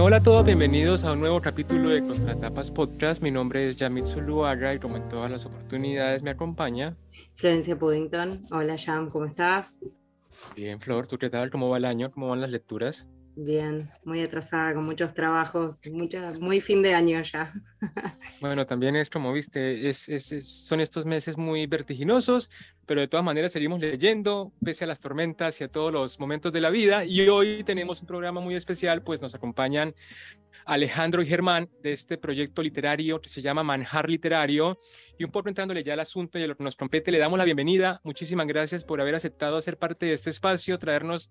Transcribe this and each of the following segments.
Bueno, hola a todos, bienvenidos a un nuevo capítulo de Contratapas Podcast. Mi nombre es Yamit Zuluaga y como en todas las oportunidades me acompaña Florencia Puddington. Hola Jam, ¿cómo estás? Bien, Flor, ¿tú qué tal? ¿Cómo va el año? ¿Cómo van las lecturas? Bien, muy atrasada, con muchos trabajos, mucha, muy fin de año ya. Bueno, también es como viste, es, son estos meses muy vertiginosos, pero de todas maneras seguimos leyendo, pese a las tormentas y a todos los momentos de la vida. Y hoy tenemos un programa muy especial, pues nos acompañan Alejandro y Germán de este proyecto literario que se llama Manjar Literario. Y un poco entrándole ya al asunto y a lo que nos compete, le damos la bienvenida. Muchísimas gracias por haber aceptado ser parte de este espacio, traernos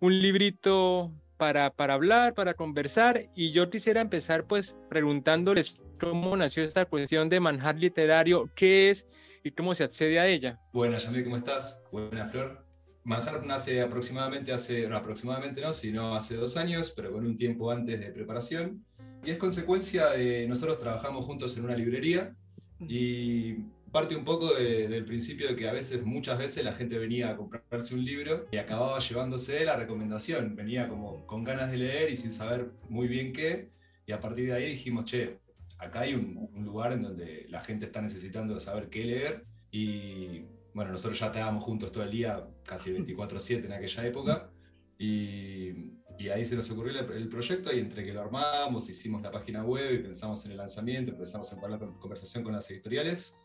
un librito para, para hablar, para conversar. Y yo quisiera empezar pues preguntándoles cómo nació esta cuestión de manjar literario, qué es y cómo se accede a ella. Buenas, Yamil, ¿cómo estás? Buena, Flor. Manjar nace aproximadamente hace, no aproximadamente no, sino hace dos años, pero con un tiempo antes de preparación. Y es consecuencia de nosotros trabajamos juntos en una librería y parte un poco del principio de que a veces, muchas veces la gente venía a comprarse un libro y acababa llevándose la recomendación, venía como con ganas de leer y sin saber muy bien qué, y a partir de ahí dijimos, che, acá hay un, lugar en donde la gente está necesitando saber qué leer y bueno, nosotros ya estábamos juntos todo el día, casi 24/7 en aquella época, y, y, ahí se nos ocurrió el, proyecto y entre que lo armamos, hicimos la página web y pensamos en el lanzamiento, empezamos a la conversación con las editoriales,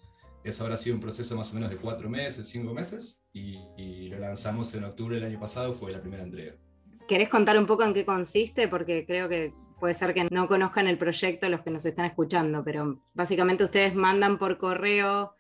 eso habrá sido un proceso más o menos de cuatro meses, cinco meses, y, lo lanzamos en octubre del año pasado, fue la primera entrega. ¿Querés contar un poco en qué consiste? Porque creo que puede ser que no conozcan el proyecto los que nos están escuchando, pero básicamente ustedes mandan por correo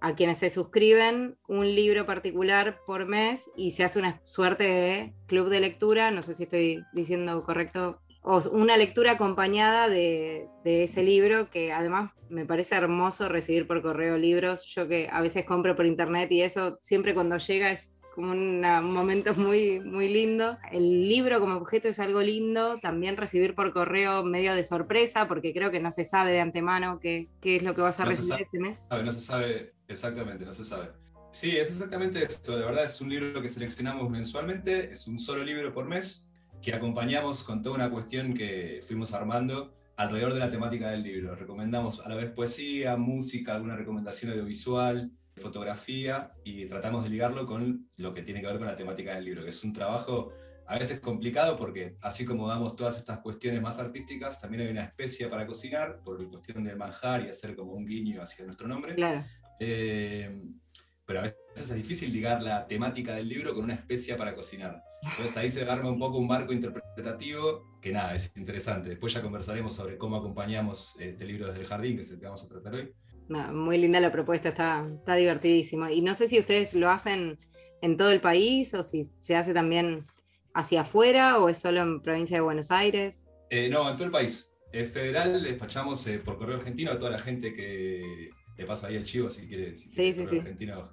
a quienes se suscriben un libro particular por mes y se hace una suerte de club de lectura, no sé si estoy diciendo correcto o una lectura acompañada de, ese libro, que además me parece hermoso recibir por correo libros. Yo que a veces compro por internet y eso siempre cuando llega es como un momento muy, muy lindo. El libro como objeto es algo lindo, también recibir por correo medio de sorpresa, porque creo que no se sabe de antemano qué, qué es lo que vas a recibir este mes. no se sabe exactamente, no se sabe. Sí, es exactamente eso. La verdad es un libro que seleccionamos mensualmente, es un solo libro por mes que acompañamos con toda una cuestión que fuimos armando alrededor de la temática del libro. Recomendamos a la vez poesía, música, alguna recomendación audiovisual, fotografía y tratamos de ligarlo con lo que tiene que ver con la temática del libro, que es un trabajo a veces complicado porque así como damos todas estas cuestiones más artísticas, también hay una especie para cocinar, por cuestión del manjar y hacer como un guiño hacia nuestro nombre. Claro. Eh, pero a veces es difícil ligar la temática del libro con una especia para cocinar. Entonces ahí se arma un poco un marco interpretativo que nada, es interesante. Después ya conversaremos sobre cómo acompañamos este libro desde el jardín, que es el que vamos a tratar hoy. muy linda la propuesta, está, está divertidísimo. Y no sé si ustedes lo hacen en todo el país o si se hace también hacia afuera o es solo en provincia de Buenos Aires. Eh, no, en todo el país. Es federal, despachamos eh, por correo argentino a toda la gente que le paso ahí el chivo si quiere, si sí, sí, sí. argentino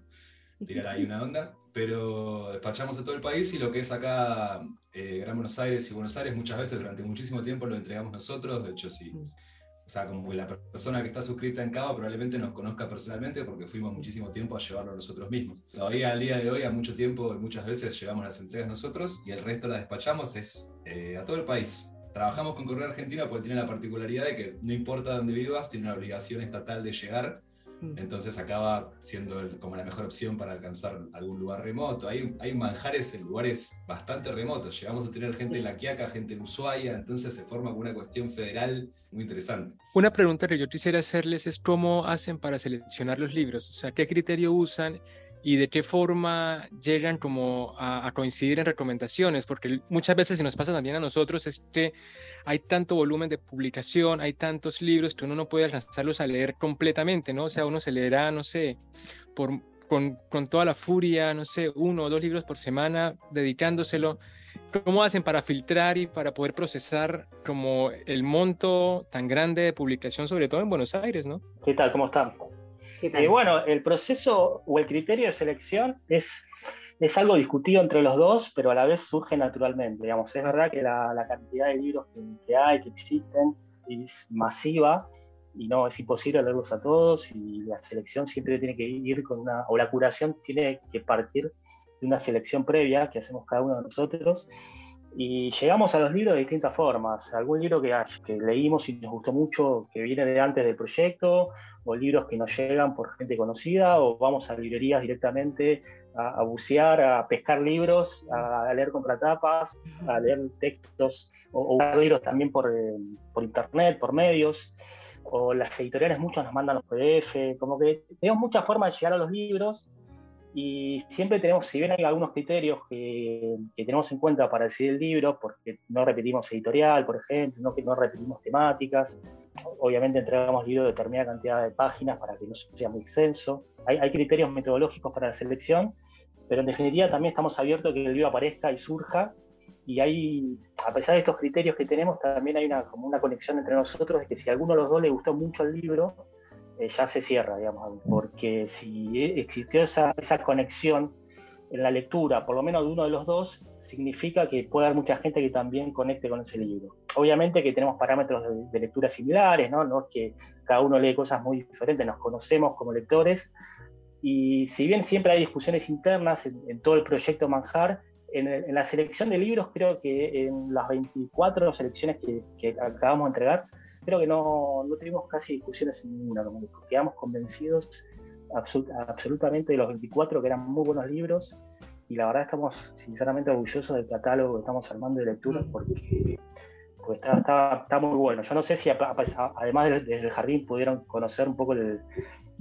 tirar ahí una onda, pero despachamos a todo el país y lo que es acá eh, Gran Buenos Aires y Buenos Aires muchas veces durante muchísimo tiempo lo entregamos nosotros, de hecho sí. O sea, como la persona que está suscrita en Cava probablemente nos conozca personalmente porque fuimos muchísimo tiempo a llevarlo nosotros mismos. Todavía al día de hoy, a mucho tiempo, muchas veces llevamos las entregas nosotros y el resto las despachamos es eh, a todo el país. Trabajamos con Correo Argentina porque tiene la particularidad de que no importa dónde vivas, tiene una obligación estatal de llegar. Entonces acaba siendo como la mejor opción para alcanzar algún lugar remoto. Hay, hay manjares en lugares bastante remotos. Llegamos a tener gente en La Quiaca, gente en Ushuaia, entonces se forma como una cuestión federal muy interesante. Una pregunta que yo quisiera hacerles es cómo hacen para seleccionar los libros, o sea, qué criterio usan y de qué forma llegan como a, coincidir en recomendaciones, porque muchas veces se nos pasa también a nosotros es que hay tanto volumen de publicación, hay tantos libros que uno no puede alcanzarlos a leer completamente, ¿no? O sea, uno se leerá, no sé, por, con, con toda la furia, no sé, uno o dos libros por semana dedicándoselo. ¿Cómo hacen para filtrar y para poder procesar como el monto tan grande de publicación, sobre todo en Buenos Aires, ¿no? ¿Qué tal? ¿Cómo están? Eh, bueno, el proceso o el criterio de selección es, es algo discutido entre los dos, pero a la vez surge naturalmente. Digamos, es verdad que la, cantidad de libros que, hay, que existen, es masiva y no es imposible leerlos a todos y la selección siempre tiene que ir con una, o la curación tiene que partir de una selección previa que hacemos cada uno de nosotros. Y llegamos a los libros de distintas formas. Algún libro que, que leímos y nos gustó mucho, que viene de antes del proyecto, o libros que nos llegan por gente conocida, o vamos a librerías directamente a, bucear, a pescar libros, a, leer contratapas, a leer textos, o, o libros también por, eh, por internet, por medios o las editoriales muchos nos mandan los PDF, como que tenemos muchas formas de llegar a los libros y siempre tenemos, si bien hay algunos criterios que, que, tenemos en cuenta para decidir el libro, porque no repetimos editorial, por ejemplo, no, no repetimos temáticas, obviamente entregamos libros de determinada cantidad de páginas para que no sea muy extenso, hay, hay criterios metodológicos para la selección, pero en definitiva también estamos abiertos a que el libro aparezca y surja. Y hay, a pesar de estos criterios que tenemos, también hay una, como una conexión entre nosotros, de que si a alguno de los dos le gustó mucho el libro, eh, ya se cierra, digamos, porque si existió esa, esa conexión en la lectura, por lo menos de uno de los dos, significa que puede haber mucha gente que también conecte con ese libro. Obviamente que tenemos parámetros de, lectura similares, ¿no? no es que cada uno lee cosas muy diferentes, nos conocemos como lectores, y si bien siempre hay discusiones internas en, en todo el proyecto Manjar, en, la selección de libros, creo que en las 24 selecciones que, acabamos de entregar, creo que no, no tuvimos casi discusiones en ninguna, quedamos convencidos absolutamente de los 24 que eran muy buenos libros y la verdad estamos sinceramente orgullosos del catálogo que estamos armando de lectura porque, está, está, muy bueno. Yo no sé si además del, jardín pudieron conocer un poco el,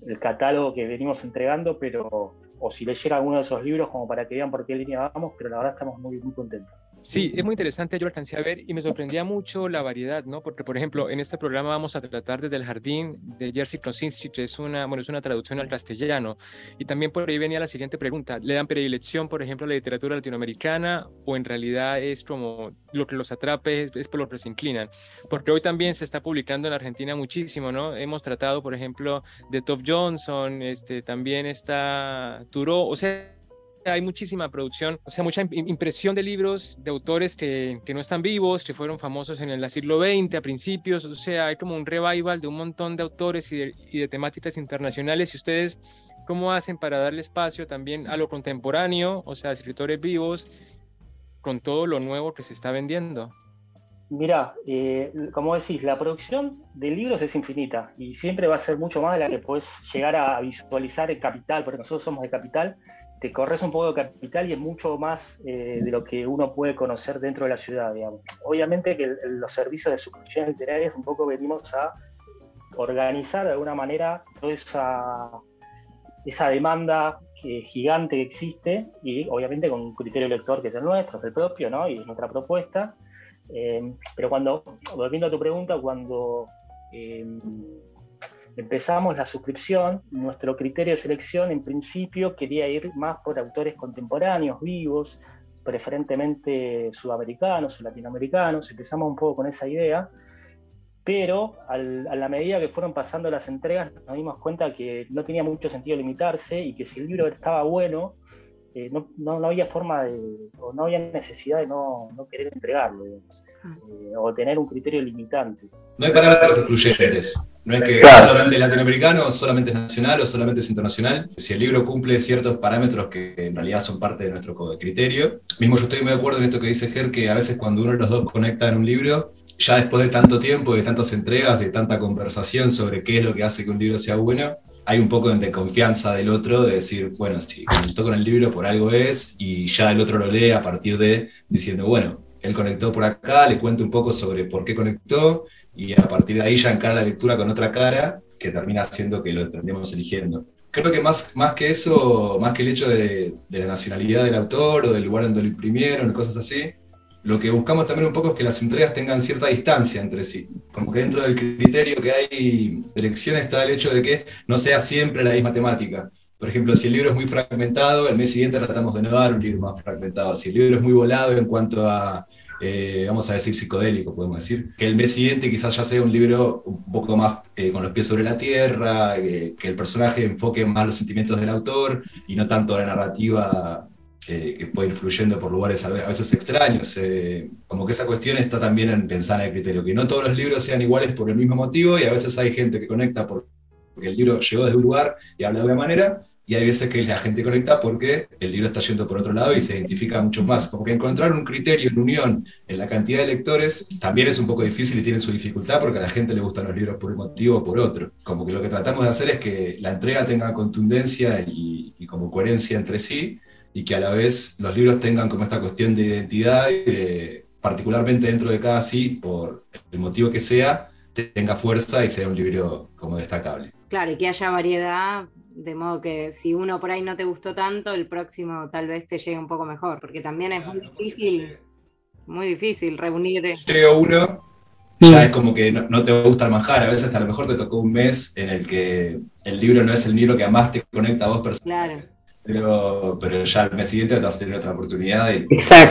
el catálogo que venimos entregando, pero o si leyera alguno de esos libros como para que vean por qué línea vamos, pero la verdad estamos muy, muy contentos. Sí, es muy interesante, yo lo alcancé a ver y me sorprendía mucho la variedad, ¿no? Porque, por ejemplo, en este programa vamos a tratar desde el jardín de Jerzy Krosinski, que es una, bueno, es una traducción al castellano. Y también por ahí venía la siguiente pregunta, ¿le dan predilección, por ejemplo, a la literatura latinoamericana o en realidad es como lo que los atrape, es, por lo que se inclinan? Porque hoy también se está publicando en Argentina muchísimo, ¿no? Hemos tratado, por ejemplo, de Top Johnson, este, también está Turo, o sea, hay muchísima producción, o sea, mucha impresión de libros de autores que, que, no están vivos, que fueron famosos en el siglo XX a principios, o sea, hay como un revival de un montón de autores y de, y de temáticas internacionales. Y ustedes, ¿cómo hacen para darle espacio también a lo contemporáneo, o sea, escritores vivos, con todo lo nuevo que se está vendiendo? Mira, eh, como decís, la producción de libros es infinita y siempre va a ser mucho más de la que puedes llegar a visualizar en Capital, porque nosotros somos de Capital te corres un poco de capital y es mucho más eh, de lo que uno puede conocer dentro de la ciudad. Obviamente que los servicios de suscripción literaria un poco venimos a organizar de alguna manera toda esa, esa demanda que, gigante que existe y obviamente con un criterio lector que es el nuestro, es el propio, ¿no? Y es nuestra propuesta. Eh, pero cuando, volviendo a tu pregunta, cuando eh, empezamos la suscripción, nuestro criterio de selección en principio quería ir más por autores contemporáneos, vivos, preferentemente sudamericanos o latinoamericanos, empezamos un poco con esa idea, pero a la medida que fueron pasando las entregas nos dimos cuenta que no tenía mucho sentido limitarse y que si el libro estaba bueno, eh, no, no, había forma de, o no había necesidad de no, no querer entregarlo. Eh, o tener un criterio limitante. No hay parámetros excluyentes. No es que solamente es latinoamericano, solamente es nacional o solamente es internacional. Si el libro cumple ciertos parámetros que en realidad son parte de nuestro criterio. Mismo yo estoy muy de acuerdo en esto que dice Ger, que a veces cuando uno de los dos conecta en un libro, ya después de tanto tiempo, de tantas entregas, de tanta conversación sobre qué es lo que hace que un libro sea bueno, hay un poco de confianza del otro, de decir, bueno, si conectó con el libro por algo es, y ya el otro lo lee a partir de diciendo, bueno, él conectó por acá, le cuento un poco sobre por qué conectó y a partir de ahí ya encara la lectura con otra cara que termina haciendo que lo terminemos eligiendo. Creo que más, más que eso, más que el hecho de, la nacionalidad del autor o del lugar donde lo imprimieron, cosas así, lo que buscamos también un poco es que las entregas tengan cierta distancia entre sí. Como que dentro del criterio que hay de elección está el hecho de que no sea siempre la misma temática. Por ejemplo, si el libro es muy fragmentado, el mes siguiente tratamos de no dar un libro más fragmentado. Si el libro es muy volado en cuanto a, eh, vamos a decir, psicodélico, podemos decir, que el mes siguiente quizás ya sea un libro un poco más eh, con los pies sobre la tierra, eh, que el personaje enfoque más los sentimientos del autor y no tanto la narrativa que puede ir fluyendo por lugares a veces extraños. como que esa cuestión está también en pensar en el criterio, que no todos los libros sean iguales por el mismo motivo y a veces hay gente que conecta por porque el libro llegó desde un lugar y habla de una manera, y hay veces que la gente conecta porque el libro está yendo por otro lado y se identifica mucho más. Como que encontrar un criterio en unión en la cantidad de lectores también es un poco difícil y tiene su dificultad porque a la gente le gustan los libros por un motivo o por otro. Como que lo que tratamos de hacer es que la entrega tenga contundencia y, como coherencia entre sí y que a la vez los libros tengan como esta cuestión de identidad, y particularmente dentro de cada sí, por el motivo que sea, tenga fuerza y sea un libro como destacable. Claro, y que haya variedad de modo que si uno por ahí no te gustó tanto, el próximo tal vez te llegue un poco mejor, porque también es muy difícil, muy difícil reunir. Llega uno, ya es como que no, te gusta el manjar, a veces a lo mejor te tocó un mes en el que el libro no es el libro que más te conecta a vos personalmente. Claro. Pero, pero ya el mes siguiente te vas a tener otra oportunidad y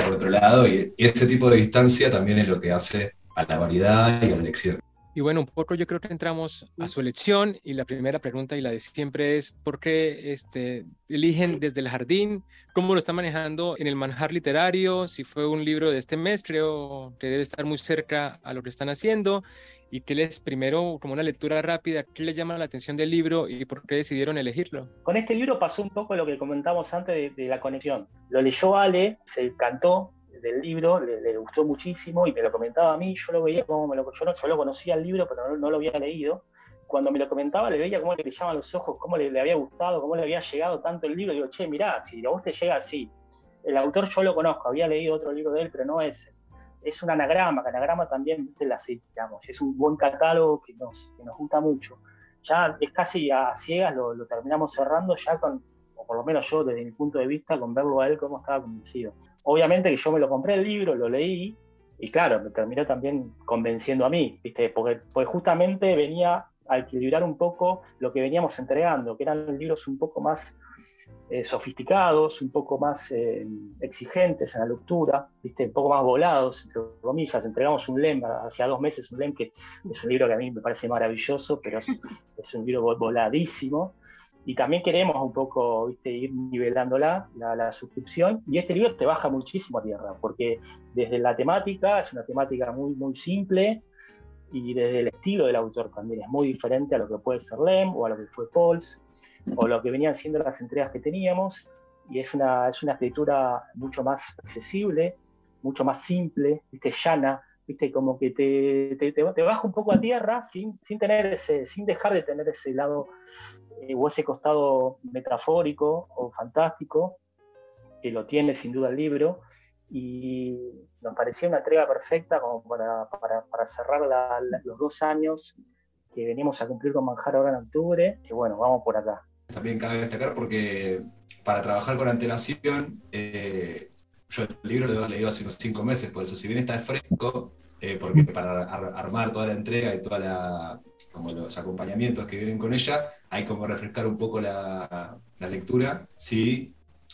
por otro lado, y ese tipo de distancia también es lo que hace a la variedad y a la elección. Y bueno, un poco yo creo que entramos a su elección y la primera pregunta y la de siempre es ¿por qué este, eligen desde el jardín? ¿Cómo lo están manejando en el manjar literario? Si fue un libro de este mes, creo que debe estar muy cerca a lo que están haciendo. ¿Y qué les, primero, como una lectura rápida, qué les llama la atención del libro y por qué decidieron elegirlo? Con este libro pasó un poco lo que comentamos antes de, de la conexión. Lo leyó Ale, se encantó, del libro, le, gustó muchísimo y me lo comentaba a mí, yo lo veía como me lo, yo, no, yo lo conocía el libro, pero no, lo había leído. Cuando me lo comentaba, le veía cómo le brillaban los ojos, cómo le, había gustado, cómo le había llegado tanto el libro. Digo, che, mirá, si a vos te llega así, el autor yo lo conozco, había leído otro libro de él, pero no ese. Es un anagrama, que anagrama también, viste, la digamos, es un buen catálogo que nos, que nos gusta mucho. Ya es casi a ciegas, lo, lo terminamos cerrando ya con, o por lo menos yo desde mi punto de vista, con verlo a él como estaba convencido obviamente que yo me lo compré el libro, lo leí, y claro, me terminó también convenciendo a mí, ¿viste? Porque, pues justamente venía a equilibrar un poco lo que veníamos entregando, que eran libros un poco más eh, sofisticados, un poco más eh, exigentes en la lectura, ¿viste? un poco más volados, entre comillas. Entregamos un LEM, hacía dos meses un LEM, que es un libro que a mí me parece maravilloso, pero es un libro voladísimo y también queremos un poco ¿viste? ir nivelándola, la, la, suscripción, y este libro te baja muchísimo a tierra, porque desde la temática, es una temática muy, muy simple, y desde el estilo del autor también es muy diferente a lo que puede ser Lem, o a lo que fue Pauls, o lo que venían siendo las entregas que teníamos, y es una, es una escritura mucho más accesible, mucho más simple, ¿viste? llana, ¿viste? como que te, te, te, baja un poco a tierra sin, sin, tener ese, sin dejar de tener ese lado eh, o ese costado metafórico o fantástico, que lo tiene sin duda el libro, y nos parecía una entrega perfecta como para, para, cerrar los dos años que venimos a cumplir con Manjar ahora en octubre, que bueno, vamos por acá. También cabe destacar porque para trabajar con antelación, eh, yo el libro lo he leído hace unos cinco meses, por eso si bien está fresco, eh, porque para armar toda la entrega y toda la, como los acompañamientos que vienen con ella, hay como refrescar un poco la, lectura. Sí,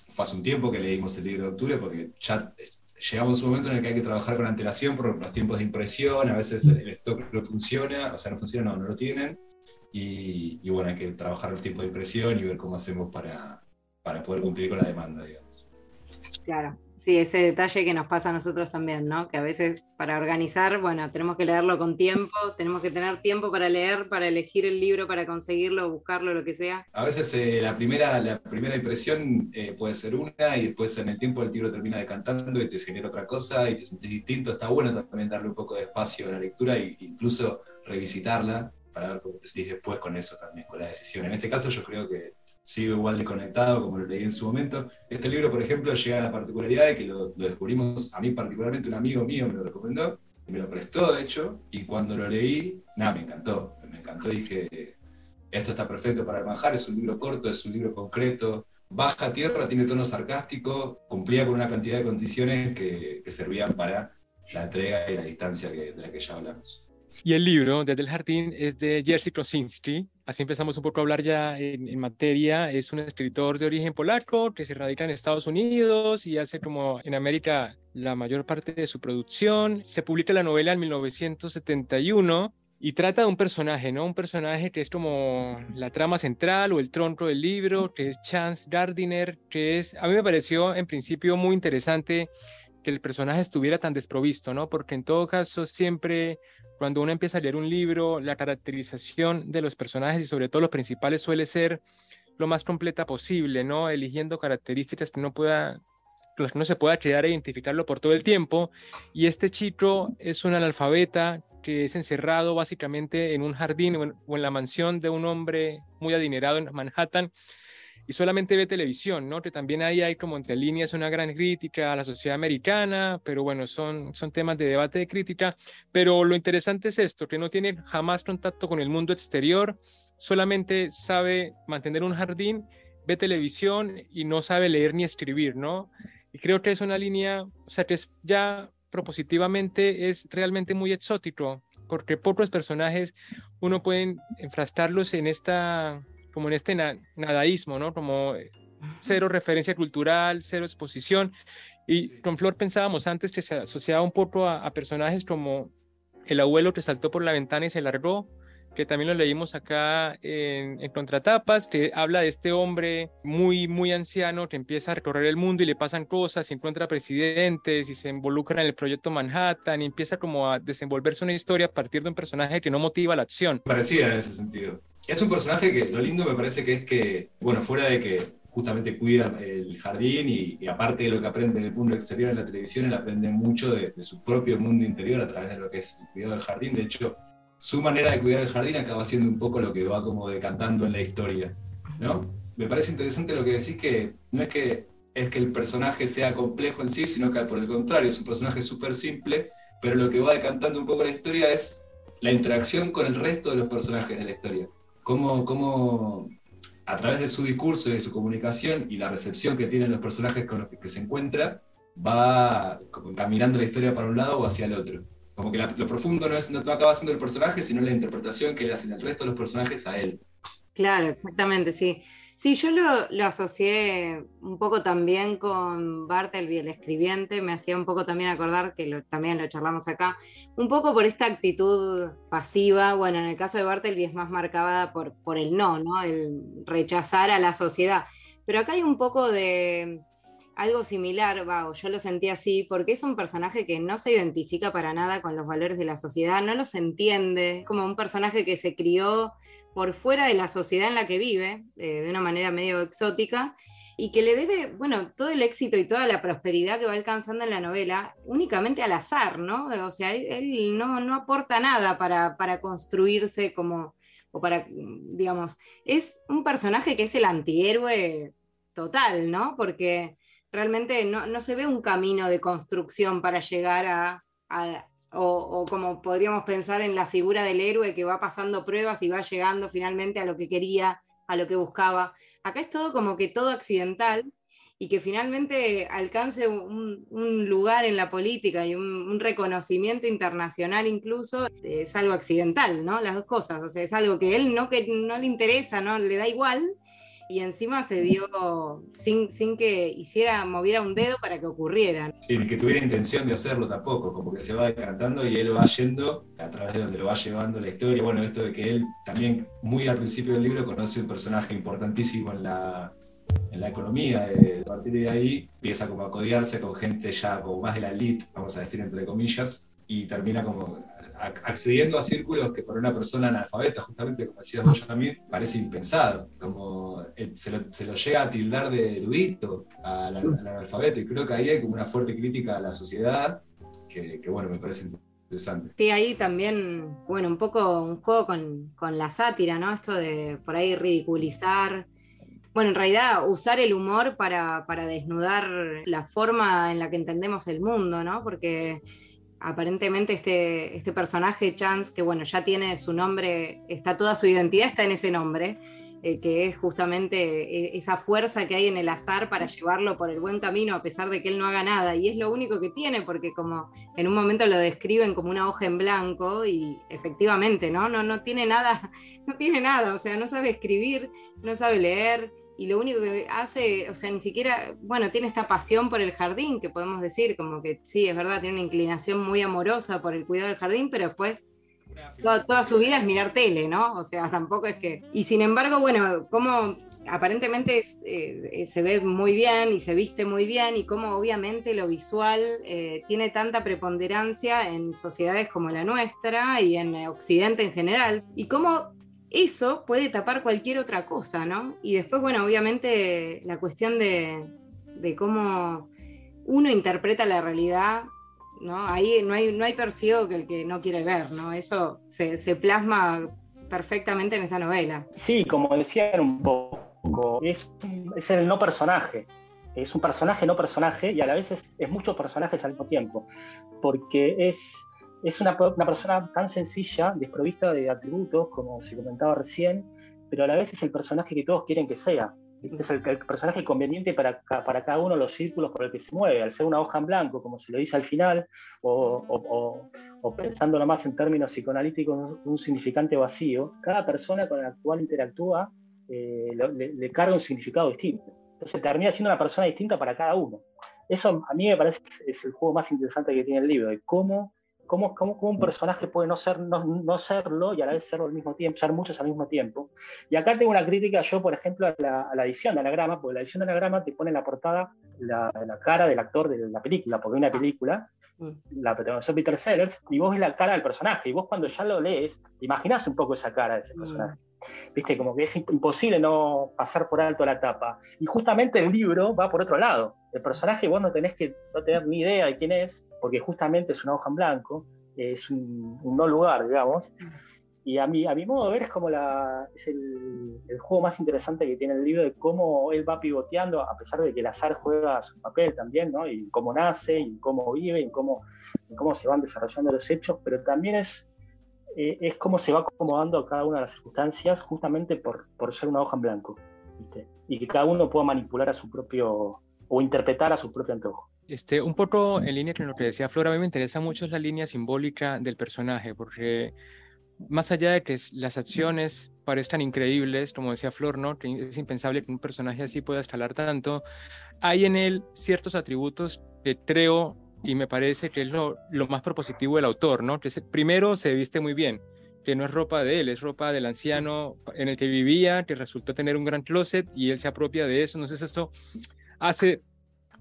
fue hace un tiempo que leímos el libro de octubre porque ya llegamos a un momento en el que hay que trabajar con antelación por los tiempos de impresión, a veces el stock no funciona, o sea, no funciona, no, no lo tienen, y, bueno, hay que trabajar los tiempos de impresión y ver cómo hacemos para, para poder cumplir con la demanda, digamos. Claro. Sí, ese detalle que nos pasa a nosotros también, ¿no? Que a veces para organizar, bueno, tenemos que leerlo con tiempo, tenemos que tener tiempo para leer, para elegir el libro, para conseguirlo, buscarlo, lo que sea. A veces eh, la, primera, la primera impresión eh, puede ser una y después en el tiempo el libro termina decantando y te genera otra cosa y te sientes distinto. Está bueno también darle un poco de espacio a la lectura e incluso revisitarla para ver cómo te sentís después con eso también, con la decisión. En este caso yo creo que sigo igual de conectado como lo leí en su momento. Este libro, por ejemplo, llega a la particularidad de que lo, descubrimos, a mí particularmente un amigo mío me lo recomendó, y me lo prestó de hecho, y cuando lo leí, nada, me encantó, me encantó, dije, esto está perfecto para manjar, es un libro corto, es un libro concreto, baja tierra, tiene tono sarcástico, cumplía con una cantidad de condiciones que, servían para la entrega y la distancia de la que ya hablamos. Y el libro, Desde el Jardín, es de Jerzy Krosinski. Así empezamos un poco a hablar ya en, materia. Es un escritor de origen polaco que se radica en Estados Unidos y hace como en América la mayor parte de su producción. Se publica la novela en 1971 y trata de un personaje, ¿no? Un personaje que es como la trama central o el tronco del libro, que es Chance Gardiner, que es, a mí me pareció en principio muy interesante que el personaje estuviera tan desprovisto, ¿no? Porque en todo caso siempre cuando uno empieza a leer un libro, la caracterización de los personajes y sobre todo los principales suele ser lo más completa posible, ¿no? Eligiendo características que no pueda que no se pueda quedar a identificarlo por todo el tiempo. Y este chico es un analfabeta que es encerrado básicamente en un jardín o en, la mansión de un hombre muy adinerado en Manhattan y solamente ve televisión, ¿no? Que también ahí hay como entre líneas una gran crítica a la sociedad americana, pero bueno, son, son temas de debate de crítica. Pero lo interesante es esto, que no tiene jamás contacto con el mundo exterior, solamente sabe mantener un jardín, ve televisión y no sabe leer ni escribir, ¿no? Y creo que es una línea, o sea, que es ya propositivamente es realmente muy exótico, porque pocos personajes uno puede enfrascarlos en esta, como en este nadaísmo, ¿no? Como cero referencia cultural, cero exposición. Y con Flor pensábamos antes que se asociaba un poco a, a personajes como el abuelo que saltó por la ventana y se largó, que también lo leímos acá en, Contratapas, que habla de este hombre muy, muy anciano que empieza a recorrer el mundo y le pasan cosas, y encuentra presidentes y se involucra en el proyecto Manhattan y empieza como a desenvolverse una historia a partir de un personaje que no motiva la acción. Parecida en ese sentido. Es un personaje que lo lindo me parece que es que, bueno, fuera de que justamente cuida el jardín y, aparte de lo que aprende en el mundo exterior en la televisión, él aprende mucho de, de, su propio mundo interior a través de lo que es el cuidado del jardín. De hecho, su manera de cuidar el jardín acaba siendo un poco lo que va como decantando en la historia, ¿no? Me parece interesante lo que decís que no es que es que el personaje sea complejo en sí, sino que por el contrario, es un personaje súper simple, pero lo que va decantando un poco la historia es la interacción con el resto de los personajes de la historia. Cómo, cómo a través de su discurso y de su comunicación y la recepción que tienen los personajes con los que, se encuentra, va caminando la historia para un lado o hacia el otro. Como que lo profundo no, es, no acaba siendo el personaje, sino la interpretación que le hacen el resto de los personajes a él. Claro, exactamente, sí. Sí, yo lo, lo, asocié un poco también con Bartleby, el escribiente, me hacía un poco también acordar, que también lo charlamos acá, un poco por esta actitud pasiva, bueno, en el caso de Bartleby es más marcada por, por el no, ¿no? El rechazar a la sociedad. Pero acá hay un poco de, algo similar, va, yo lo sentí así, porque es un personaje que no se identifica para nada con los valores de la sociedad, no los entiende, como un personaje que se crió por fuera de la sociedad en la que vive, eh, de una manera medio exótica, y que le debe, bueno, todo el éxito y toda la prosperidad que va alcanzando en la novela únicamente al azar, ¿no? O sea, él, no, no, aporta nada para, para construirse como, o para, digamos, es un personaje que es el antihéroe total, ¿no? Porque realmente no, se ve un camino de construcción para llegar a, o, como podríamos pensar en la figura del héroe que va pasando pruebas y va llegando finalmente a lo que quería, a lo que buscaba. Acá es todo como que todo accidental y que finalmente alcance un, lugar en la política y un, reconocimiento internacional incluso, es algo accidental, ¿no? Las dos cosas, o sea, es algo que él no, que no le interesa, no le da igual, y encima se dio sin, sin que hiciera, moviera un dedo para que ocurriera. Sin que tuviera intención de hacerlo tampoco, como que se va decantando y él va yendo a través de donde lo va llevando la historia. Bueno, esto de que él también muy al principio del libro conoce un personaje importantísimo en la, en la economía, a partir de ahí empieza como a codiarse con gente ya como más de la elite, vamos a decir entre comillas, y termina como accediendo a círculos que para una persona analfabeta, justamente como decías vos también, parece impensado, como se lo, se lo, llega a tildar de erudito al, analfabeto, y creo que ahí hay como una fuerte crítica a la sociedad, que, que bueno, me parece interesante. Sí, ahí también, bueno, un poco un juego con, con la sátira, ¿no? Esto de por ahí ridiculizar bueno, en realidad usar el humor para, para, desnudar la forma en la que entendemos el mundo, ¿no? Porque aparentemente este, este personaje, Chance, que bueno, ya tiene su nombre, está toda su identidad, está en ese nombre, eh, que es justamente eh, esa fuerza que hay en el azar para llevarlo por el buen camino a pesar de que él no haga nada. Y es lo único que tiene, porque como en un momento lo describen como una hoja en blanco y efectivamente, ¿no? No, no tiene nada, no tiene nada, o sea, no sabe escribir, no sabe leer, y lo único que hace, o sea, ni siquiera, bueno, tiene esta pasión por el jardín, que podemos decir, como que sí, es verdad, tiene una inclinación muy amorosa por el cuidado del jardín, pero después toda, su vida es mirar tele, ¿no? O sea, tampoco es que... Y sin embargo, bueno, como aparentemente eh, se ve muy bien y se viste muy bien y como obviamente lo visual eh, tiene tanta preponderancia en sociedades como la nuestra y en Occidente en general, y cómo eso puede tapar cualquier otra cosa, ¿no? Y después, bueno, obviamente la cuestión de, cómo uno interpreta la realidad, ¿no? Ahí no hay, no hay que el que no quiere ver, ¿no? Eso se, plasma perfectamente en esta novela. Sí, como decían un poco, es, es el no personaje. Es un personaje no personaje y a la vez es muchos personajes al mismo tiempo, porque es es una, persona tan sencilla, desprovista de atributos, como se comentaba recién, pero a la vez es el personaje que todos quieren que sea. Es el, personaje conveniente para, para, cada uno de los círculos por el que se mueve. Al ser una hoja en blanco, como se lo dice al final, o, o, o, pensándolo más en términos psicoanalíticos, un significante vacío, cada persona con la cual interactúa eh, le, carga un significado distinto. Entonces termina siendo una persona distinta para cada uno. Eso a mí me parece es el juego más interesante que tiene el libro, de cómo cómo, cómo, un personaje puede no, ser, no, no, serlo y a la vez serlo al mismo tiempo, ser muchos al mismo tiempo. Y acá tengo una crítica yo, por ejemplo, a la, a la edición de anagrama, porque la edición de anagrama te pone en la portada la, la cara del actor de la película, porque hay una película mm. la protagonizó Peter Sellers, y vos ves la cara del personaje, y vos cuando ya lo lees, te imaginás un poco esa cara de ese mm. personaje. Viste, como que es imposible no pasar por alto la tapa. Y justamente el libro va por otro lado. El personaje vos no tenés que no tener ni idea de quién es, porque justamente es una hoja en blanco, es un, no lugar, digamos. Y a mi, a mi modo de ver es como la, es el, juego más interesante que tiene el libro de cómo él va pivoteando, a pesar de que el azar juega su papel también, ¿no? Y cómo nace, y cómo vive, y cómo, cómo se van desarrollando los hechos, pero también es, eh, es cómo se va acomodando cada una de las circunstancias justamente por, por ser una hoja en blanco. Y que cada uno pueda manipular a su propio, o interpretar a su propio antojo. Este, un poco en línea con lo que decía Flora, a mí me interesa mucho la línea simbólica del personaje, porque más allá de que las acciones parezcan increíbles, como decía Flor, ¿no? que es impensable que un personaje así pueda escalar tanto, hay en él ciertos atributos que creo y me parece que es lo, más propositivo del autor, ¿no? que primero se viste muy bien, que no es ropa de él, es ropa del anciano en el que vivía, que resultó tener un gran closet y él se apropia de eso, entonces esto hace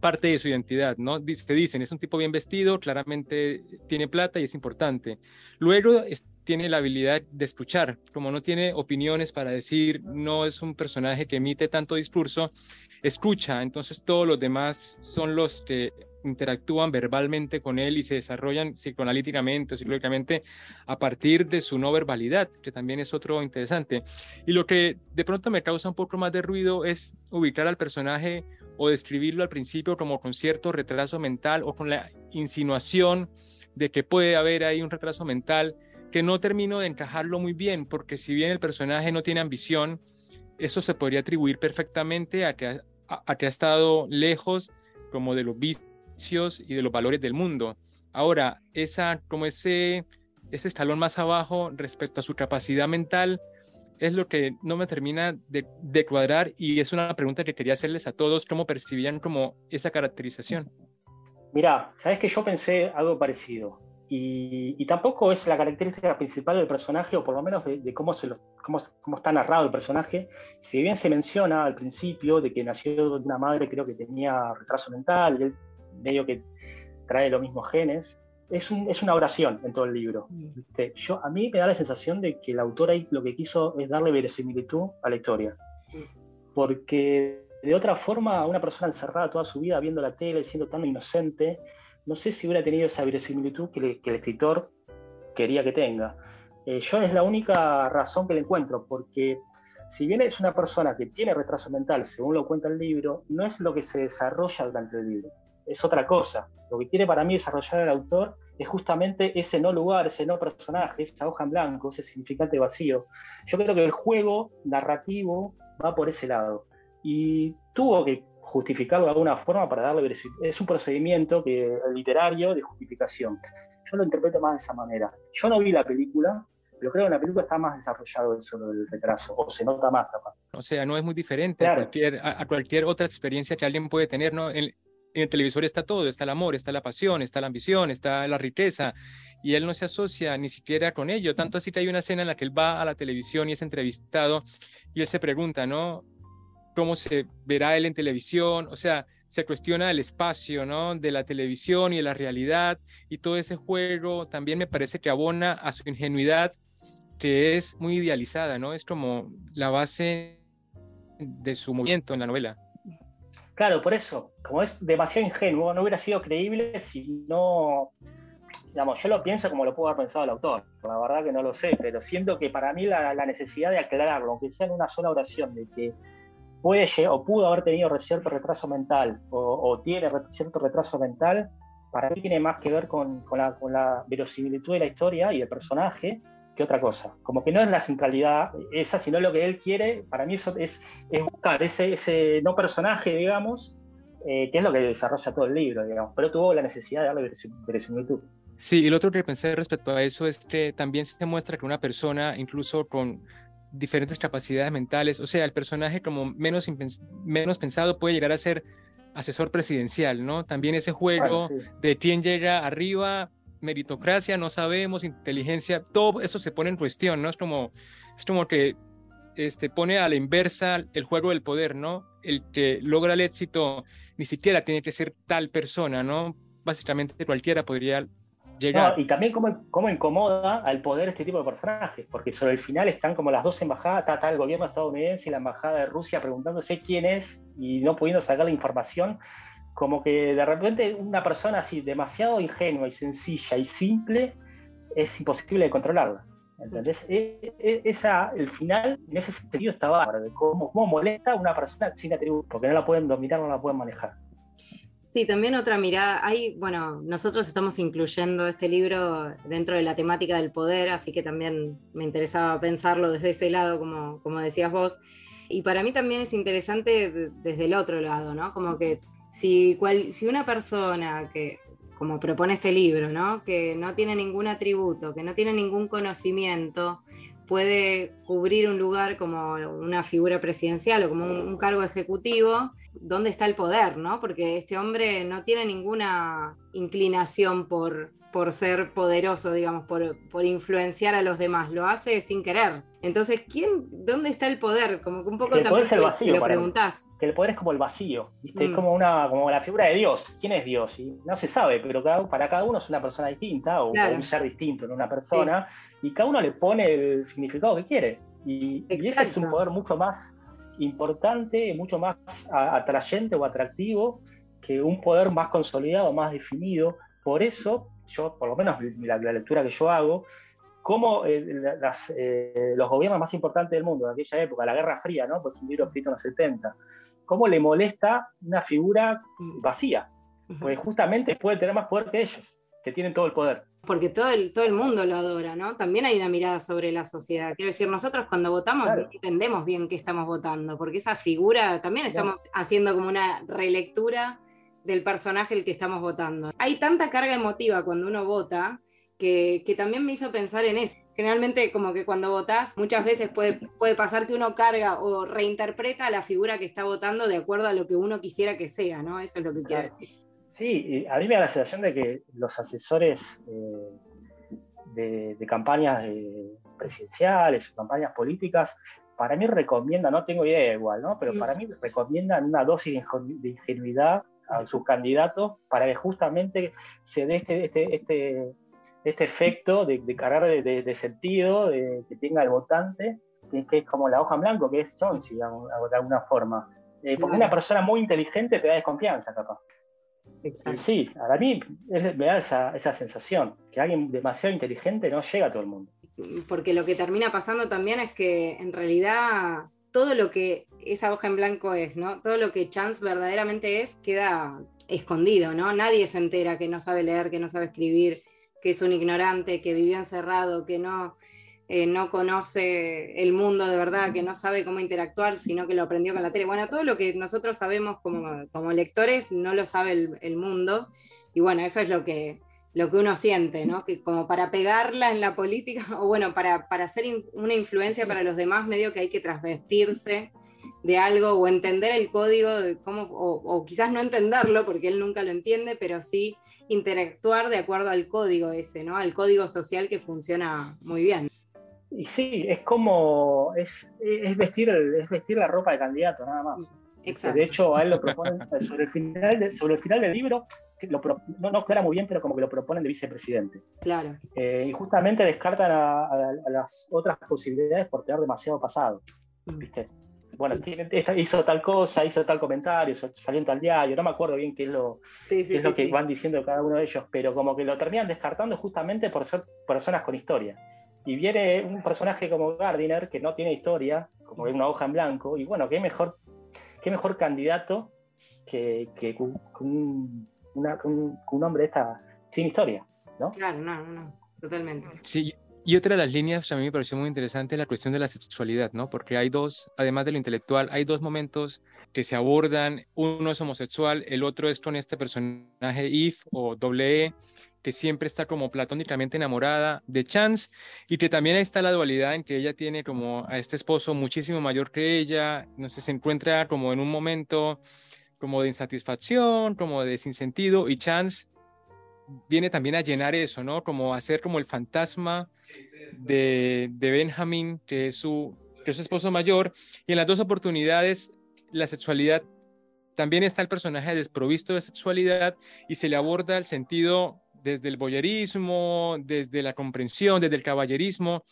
parte de su identidad, ¿no? Se dicen, es un tipo bien vestido, claramente tiene plata y es importante. Luego tiene la habilidad de escuchar, como no tiene opiniones para decir, no es un personaje que emite tanto discurso, escucha, entonces todos los demás son los que interactúan verbalmente con él y se desarrollan psicoanalíticamente o psicológicamente a partir de su no verbalidad, que también es otro interesante. Y lo que de pronto me causa un poco más de ruido es ubicar al personaje o describirlo al principio como con cierto retraso mental o con la insinuación de que puede haber ahí un retraso mental que no termino de encajarlo muy bien, porque si bien el personaje no tiene ambición, eso se podría atribuir perfectamente a que ha, estado lejos como de los vicios y de los valores del mundo. Ahora, esa, como ese, ese escalón más abajo respecto a su capacidad mental es lo que no me termina de, cuadrar y es una pregunta que quería hacerles a todos, ¿cómo percibían como esa caracterización? Mira, sabes que yo pensé algo parecido. Y, tampoco es la característica principal del personaje, o por lo menos de, cómo, se cómo, cómo, está narrado el personaje. Si bien se menciona al principio de que nació de una madre, creo que tenía retraso mental, y él medio que trae los mismos genes. Es, un, es una oración en todo el libro. Mm. Yo, a mí me da la sensación de que el autor ahí lo que quiso es darle verosimilitud a la historia. Porque de otra forma, una persona encerrada toda su vida viendo la tele, siendo tan inocente, no sé si hubiera tenido esa verosimilitud que, que el escritor quería que tenga. Eh, yo es la única razón que le encuentro, porque si bien es una persona que tiene retraso mental, según lo cuenta el libro, no es lo que se desarrolla durante el libro es otra cosa. Lo que quiere para mí desarrollar el autor es justamente ese no lugar, ese no personaje, esa hoja en blanco, ese significante vacío. Yo creo que el juego narrativo va por ese lado. Y tuvo que justificarlo de alguna forma para darle es un procedimiento que, literario de justificación. Yo lo interpreto más de esa manera. Yo no vi la película, pero creo que en la película está más desarrollado eso del retraso, o se nota más capaz. O sea, no es muy diferente a, cualquier, a, cualquier, otra experiencia que alguien puede tener, ¿no? En el televisor está todo, está el amor, está la pasión, está la ambición, está la riqueza, y él no se asocia ni siquiera con ello. Tanto así que hay una escena en la que él va a la televisión y es entrevistado, y él se pregunta, ¿no? ¿Cómo se verá él en televisión? O sea, se cuestiona el espacio, ¿no? De la televisión y de la realidad, y todo ese juego también me parece que abona a su ingenuidad que es muy idealizada, ¿no? Es como la base de su movimiento en la novela. Claro, por eso, como es demasiado ingenuo, no hubiera sido creíble si no, digamos, yo lo pienso como lo pudo haber pensado el autor, la verdad que no lo sé, pero siento que para mí la, necesidad de aclararlo, aunque sea en una sola oración, de que puede o pudo haber tenido cierto retraso mental o, tiene cierto retraso mental, para mí tiene más que ver con, la, verosimilitud de la historia y el personaje que otra cosa. Como que no es la centralidad esa, sino lo que él quiere, para mí eso es, buscar ese, ese no personaje, digamos, eh, que es lo que desarrolla todo el libro, digamos, pero tuvo la necesidad de darle verosimilitud. Sí, y lo otro que pensé respecto a eso es que también se muestra que una persona, incluso con diferentes capacidades mentales, o sea, el personaje como menos, menos pensado puede llegar a ser asesor presidencial, ¿no? También ese juego de quién llega arriba, meritocracia, no sabemos, inteligencia, todo eso se pone en cuestión, ¿no? Es como, es como que este, pone a la inversa el juego del poder, ¿no? El que logra el éxito ni siquiera tiene que ser tal persona, ¿no? Básicamente cualquiera podría y también cómo, incomoda al poder este tipo de personajes, porque sobre el final están como las dos embajadas, está, el gobierno estadounidense y la embajada de Rusia preguntándose quién es y no pudiendo sacar la información, como que de repente una persona así demasiado ingenua y sencilla y simple es imposible de controlarla. ¿Entendés? E, e, esa, el final, en ese sentido, está bárbaro, de cómo, cómo molesta a una persona sin atributos, porque no la pueden dominar, no la pueden manejar. Sí, también otra mirada. Hay, bueno, nosotros estamos incluyendo este libro dentro de la temática del poder, así que también me interesaba pensarlo desde ese lado, como, como decías vos. Y para mí también es interesante desde el otro lado, ¿no? Como que si, cual, si una persona que, como propone este libro, ¿no? Que no tiene ningún atributo, que no tiene ningún conocimiento, puede cubrir un lugar como una figura presidencial o como un, cargo ejecutivo, ¿dónde está el poder? ¿no? Porque este hombre no tiene ninguna inclinación por, por ser poderoso, digamos, por, por, influenciar a los demás, lo hace sin querer. Entonces, ¿quién, ¿dónde está el poder? Como que un poco también es el vacío, lo preguntás. Que el poder es como el vacío, ¿viste? es mm. como, una, como la figura de Dios. ¿Quién es Dios? Y no se sabe, pero para cada uno es una persona distinta o, un ser distinto en una persona, y cada uno le pone el significado que quiere. Y, y ese es un poder mucho más importante, mucho más atrayente o atractivo que un poder más consolidado, más definido. Por eso yo, por lo menos la, lectura que yo hago, cómo eh, eh, los gobiernos más importantes del mundo de aquella época, la Guerra Fría, ¿no? pues un libro escrito en los 70, cómo le molesta una figura vacía, pues justamente puede tener más poder que ellos, que tienen todo el poder. Porque todo el, todo el mundo lo adora, ¿no? También hay una mirada sobre la sociedad. Quiero decir, nosotros cuando votamos no entendemos bien qué estamos votando, porque esa figura también estamos haciendo como una relectura del personaje el que estamos votando. Hay tanta carga emotiva cuando uno vota que, también me hizo pensar en eso. Generalmente como que cuando votás muchas veces puede, puede pasar que uno carga o reinterpreta a la figura que está votando de acuerdo a lo que uno quisiera que sea, ¿no? Eso es lo que quiero decir. Sí, a mí me da la sensación de que los asesores eh, de, campañas presidenciales o campañas políticas, para mí recomiendan, no tengo idea igual, ¿no? Pero para mí recomiendan una dosis de ingenuidad a sus candidatos para que justamente se dé este, este, este, este efecto de, cargar de, sentido, de que tenga el votante, que, es como la hoja en blanco, que es Chonsey, de alguna forma. Eh, porque una persona muy inteligente te da desconfianza, capaz. Sí, a mí me da esa, esa sensación, que alguien demasiado inteligente no llega a todo el mundo. Porque lo que termina pasando también es que en realidad todo lo que esa hoja en blanco es, ¿no? Todo lo que Chance verdaderamente es queda escondido, ¿no? Nadie se entera que no sabe leer, que no sabe escribir, que es un ignorante, que vivió encerrado, que no, eh, no conoce el mundo de verdad, que no sabe cómo interactuar, sino que lo aprendió con la tele. Bueno, todo lo que nosotros sabemos como, como lectores no lo sabe el, mundo. Y bueno, eso es lo que, lo que uno siente, ¿no? Que como para pegarla en la política, o bueno, para, para hacer una influencia para los demás, medio que hay que transvestirse de algo o entender el código, de cómo, o, quizás no entenderlo, porque él nunca lo entiende, pero sí interactuar de acuerdo al código ese, ¿no? Al código social que funciona muy bien. Y sí, es como, es, es vestir, es vestir la ropa de candidato, nada más. De hecho, a él lo proponen sobre el final, sobre el final del libro, lo, no, no clara muy bien, pero como que lo proponen de vicepresidente. Claro. Eh, y justamente descartan a, las otras posibilidades por tener demasiado pasado. Mm. ¿Viste? Bueno, hizo tal cosa, hizo tal comentario, salió en tal diario, no me acuerdo bien qué es lo, es lo que van diciendo cada uno de ellos, pero como que lo terminan descartando justamente por ser personas con historia. Y viene un personaje como Gardiner, que no tiene historia, como una hoja en blanco, y bueno, qué mejor, qué mejor candidato que, que un, un, hombre esta, sin historia, ¿no? Claro, no, no, totalmente. Sí, y otra de las líneas a mí me pareció muy interesante la cuestión de la sexualidad, ¿no? Porque hay dos, además de lo intelectual, hay dos momentos que se abordan. Uno es homosexual, el otro es con este personaje If o doble E, que siempre está como platónicamente enamorada de Chance y que también está la dualidad en que ella tiene como a este esposo muchísimo mayor que ella, no sé, se encuentra como en un momento como de insatisfacción, como de sinsentido, y Chance viene también a llenar eso, ¿no? Como a ser como el fantasma de, de Benjamin, que es, su, que es su esposo mayor, y en las dos oportunidades la sexualidad, también está el personaje desprovisto de sexualidad y se le aborda el sentido desde el boyerismo, desde la comprensión, desde el caballerismo.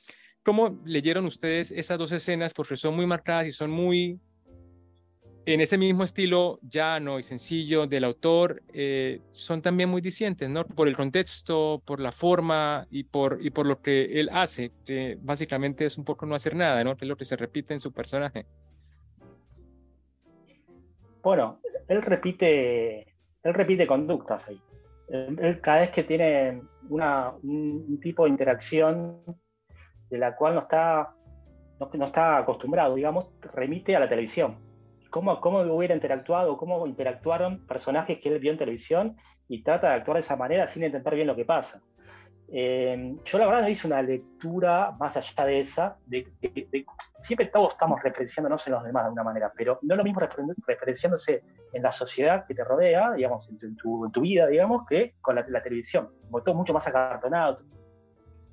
¿Cómo leyeron ustedes esas dos escenas? Porque son muy marcadas y son muy en ese mismo estilo llano y sencillo del autor, eh, son también muy discientes, ¿no? Por el contexto, por la forma y por, y por lo que él hace, que básicamente es un poco no hacer nada, ¿no? Que es lo que se repite en su personaje. Bueno, él repite, él repite conductas ahí. Él, cada vez que tiene una, un, tipo de interacción de la cual no está, no, no está acostumbrado, digamos, remite a la televisión cómo, cómo hubiera interactuado, cómo interactuaron personajes que él vio en televisión y trata de actuar de esa manera sin entender bien lo que pasa. Eh, yo la verdad no hice una lectura más allá de esa, siempre todos estamos referenciándonos en los demás de alguna manera, pero no lo mismo referenciándose en la sociedad que te rodea, digamos, en tu, vida, digamos, que con la, televisión. Como todo mucho más acartonado,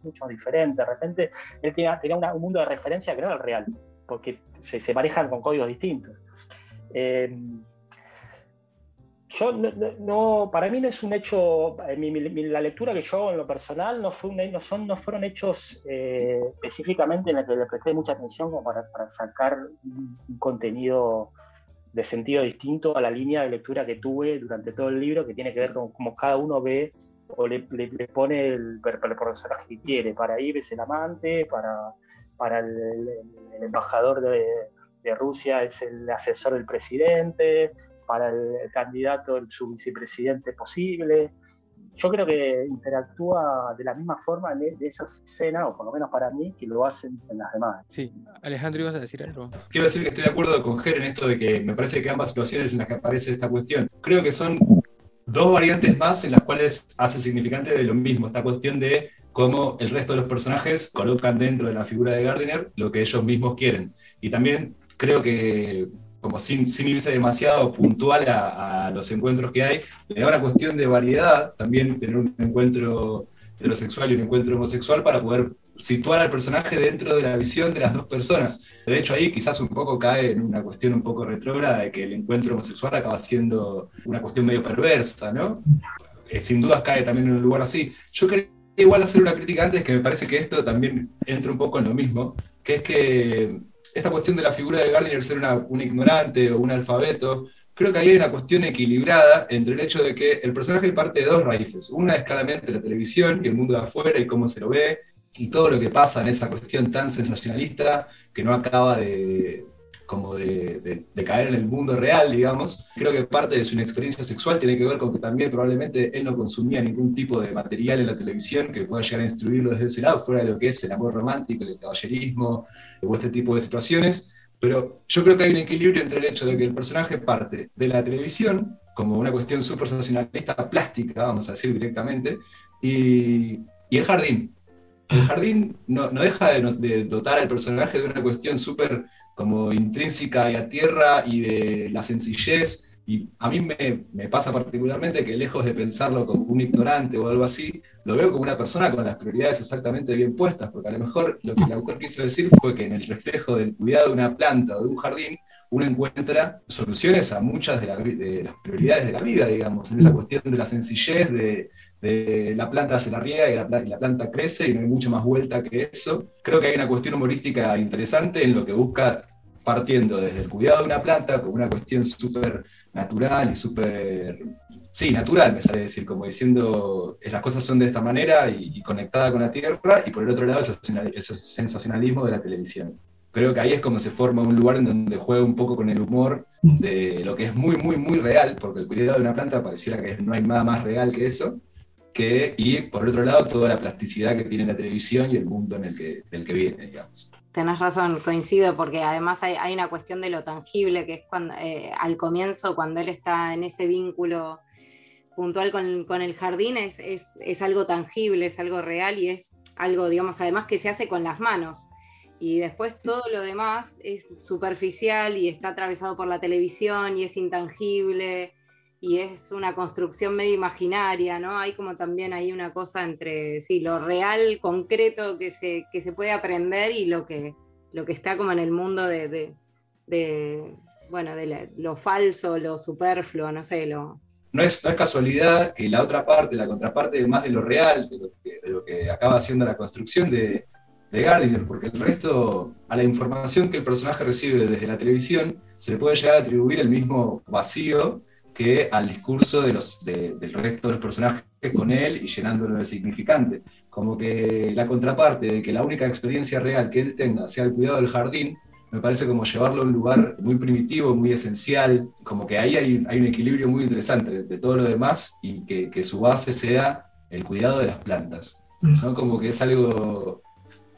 mucho más diferente. De repente él tenía, un mundo de referencia que no era el real, porque se, manejan con códigos distintos. Eh, yo no, para mí no es un hecho, eh, la lectura que yo hago en lo personal no, fue no fueron hechos eh, específicamente en los que le presté mucha atención como para, sacar un, contenido de sentido distinto a la línea de lectura que tuve durante todo el libro, que tiene que ver con cómo cada uno ve o le, pone el, personaje que quiere. Para ir es el amante, para, el embajador de Rusia es el asesor del presidente, para el, candidato, el, su vicepresidente posible. Yo creo que interactúa de la misma forma de, esas escenas, o por lo menos para mí, que lo hacen en las demás. Sí, Alejandro, ¿ibas a decir algo? Quiero decir que estoy de acuerdo con Ger en esto de que me parece que ambas situaciones en las que aparece esta cuestión, creo que son dos variantes más en las cuales hace significante de lo mismo, esta cuestión de cómo el resto de los personajes colocan dentro de la figura de Gardiner lo que ellos mismos quieren. Y también creo que, como sin, sin irse demasiado puntual a, los encuentros que hay, le da una cuestión de variedad, también tener un encuentro heterosexual y un encuentro homosexual para poder situar al personaje dentro de la visión de las dos personas. De hecho, ahí quizás un poco cae en una cuestión un poco retrógrada de que el encuentro homosexual acaba siendo una cuestión medio perversa, ¿no? Eh, sin dudas cae también en un lugar así. Yo quería igual hacer una crítica antes que me parece que esto también entra un poco en lo mismo, que es que esta cuestión de la figura de Gardner ser un ignorante o un alfabeto, creo que ahí hay una cuestión equilibrada entre el hecho de que el personaje parte de dos raíces. Una es claramente la televisión y el mundo de afuera y cómo se lo ve, y todo lo que pasa en esa cuestión tan sensacionalista que no acaba de, como de, caer en el mundo real, digamos. Creo que parte de su experiencia sexual tiene que ver con que también probablemente él no consumía ningún tipo de material en la televisión que pueda llegar a instruirlo desde ese lado, fuera de lo que es el amor romántico, el caballerismo o este tipo de situaciones. Pero yo creo que hay un equilibrio entre el hecho de que el personaje parte de la televisión como una cuestión súper sensacionalista plástica, vamos a decir directamente, y, y el jardín. El jardín no, no deja de, de, dotar al personaje de una cuestión súper como intrínseca y a tierra y de la sencillez. Y a mí me, me, pasa particularmente que lejos de pensarlo como un ignorante o algo así, lo veo como una persona con las prioridades exactamente bien puestas, porque a lo mejor lo que el autor quiso decir fue que en el reflejo del cuidado de una planta o de un jardín, uno encuentra soluciones a muchas de, las prioridades de la vida, digamos, en esa cuestión de la sencillez, de, la planta se la riega y la, y la, planta crece y no hay mucho más vuelta que eso. Creo que hay una cuestión humorística interesante en lo que busca partiendo desde el cuidado de una planta como una cuestión súper natural y súper, sí, natural, me sale decir, como diciendo, las cosas son de esta manera y, conectada con la tierra, y por el otro lado el sensacionalismo de la televisión. Creo que ahí es como se forma un lugar en donde juega un poco con el humor de lo que es muy, muy, muy real, porque el cuidado de una planta pareciera que no hay nada más real que eso, que, y por otro lado toda la plasticidad que tiene la televisión y el mundo en el que, del que viene, digamos. Tenés razón, coincido, porque además hay, una cuestión de lo tangible, que es cuando eh, al comienzo, cuando él está en ese vínculo puntual con, el jardín, es, es, algo tangible, es algo real y es algo, digamos, además que se hace con las manos. Y después todo lo demás es superficial y está atravesado por la televisión y es intangible y es una construcción medio imaginaria, ¿no? Hay como también hay una cosa entre sí, lo real, concreto que se, que se puede aprender y lo que, lo que está como en el mundo de, bueno, de lo falso, lo superfluo, no sé, lo... No es, es casualidad que la otra parte, la contraparte, más de lo real, de lo que, de lo que acaba haciendo la construcción de, de Gardiner, porque el resto, a la información que el personaje recibe desde la televisión, se le puede llegar a atribuir el mismo vacío que al discurso de los, del resto de los personajes con él y llenándolo de significante. Como que la contraparte de que la única experiencia real que él tenga sea el cuidado del jardín, me parece como llevarlo a un lugar muy primitivo, muy esencial, como que ahí hay, hay un equilibrio muy interesante de, todo lo demás y que, que, su base sea el cuidado de las plantas. ¿no? Como que es algo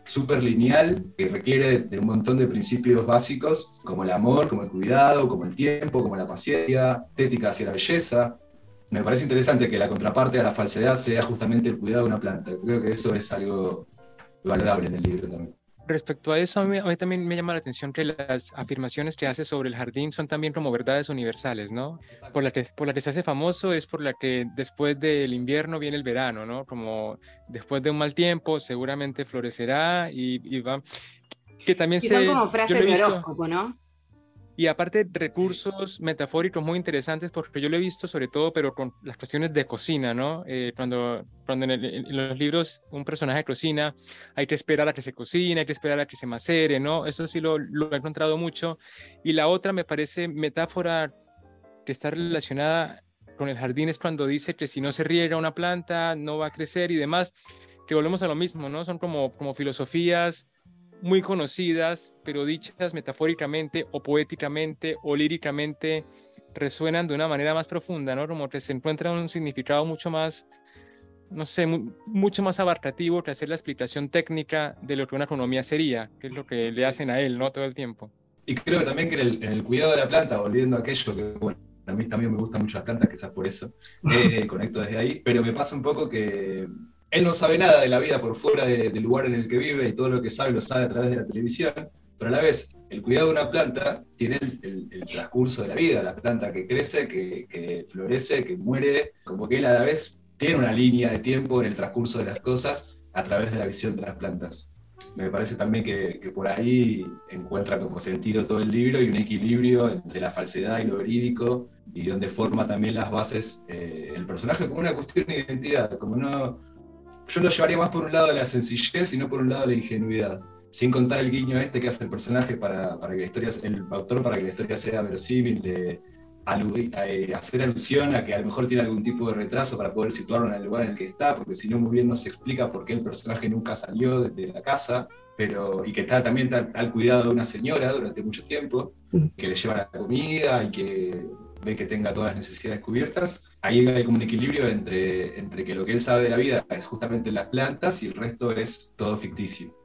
súper lineal que requiere de un montón de principios básicos como el amor, como el cuidado, como el tiempo, como la paciencia, estética hacia la belleza. Me parece interesante que la contraparte a la falsedad sea justamente el cuidado de una planta. Creo que eso es algo valorable en el libro también respecto a eso, a mí, también me llama la atención que las afirmaciones que hace sobre el jardín son también como verdades universales, ¿no? Por la, que, por la que se hace famoso es por la que después del invierno viene el verano, ¿no? Como después de un mal tiempo seguramente florecerá y, va... Que también se, son como frases de horóscopo, ¿no? Y aparte recursos metafóricos muy interesantes, porque yo lo he visto sobre todo, pero con las cuestiones de cocina, ¿no? Eh, cuando cuando en, los libros un personaje cocina, hay que esperar a que se cocine, hay que esperar a que se macere, ¿no? Eso sí lo, lo he encontrado mucho. Y la otra me parece metáfora que está relacionada con el jardín es cuando dice que si no se riega una planta no va a crecer y demás, que volvemos a lo mismo, ¿no? Son como, como filosofías muy conocidas, pero dichas metafóricamente o poéticamente o líricamente resuenan de una manera más profunda, ¿no? Como que se encuentra un significado mucho más, no sé, mucho más abarcativo que hacer la explicación técnica de lo que una economía sería, que es lo que le hacen a él, ¿no? Todo el tiempo. Y creo también que en el, cuidado de la planta, volviendo a aquello que, bueno, a mí también me gustan mucho las plantas, quizás por eso eh, conecto desde ahí, pero me pasa un poco que él no sabe nada de la vida por fuera del lugar en el que vive y todo lo que sabe lo sabe a través de la televisión, pero a la vez el cuidado de una planta tiene el, transcurso de la vida, la planta que crece, que, florece, que muere, como que él a la vez tiene una línea de tiempo en el transcurso de las cosas a través de la visión de las plantas. Me parece también que, por ahí encuentra como sentido todo el libro y un equilibrio entre la falsedad y lo verídico y donde forma también las bases eh, el personaje como una cuestión de identidad, como no, yo lo llevaría más por un lado de la sencillez y no por un lado de la ingenuidad. Sin contar el guiño este que hace el personaje para, para que la historia, el autor para que la historia sea verosímil, de eh, hacer alusión a que a lo mejor tiene algún tipo de retraso para poder situarlo en el lugar en el que está, porque si no muy bien no se explica por qué el personaje nunca salió de, la casa, pero, y que está también al cuidado de una señora durante mucho tiempo, que le lleva la comida y que ve que tenga todas las necesidades cubiertas, ahí hay como un equilibrio entre, entre que lo que él sabe de la vida es justamente las plantas y el resto es todo ficticio,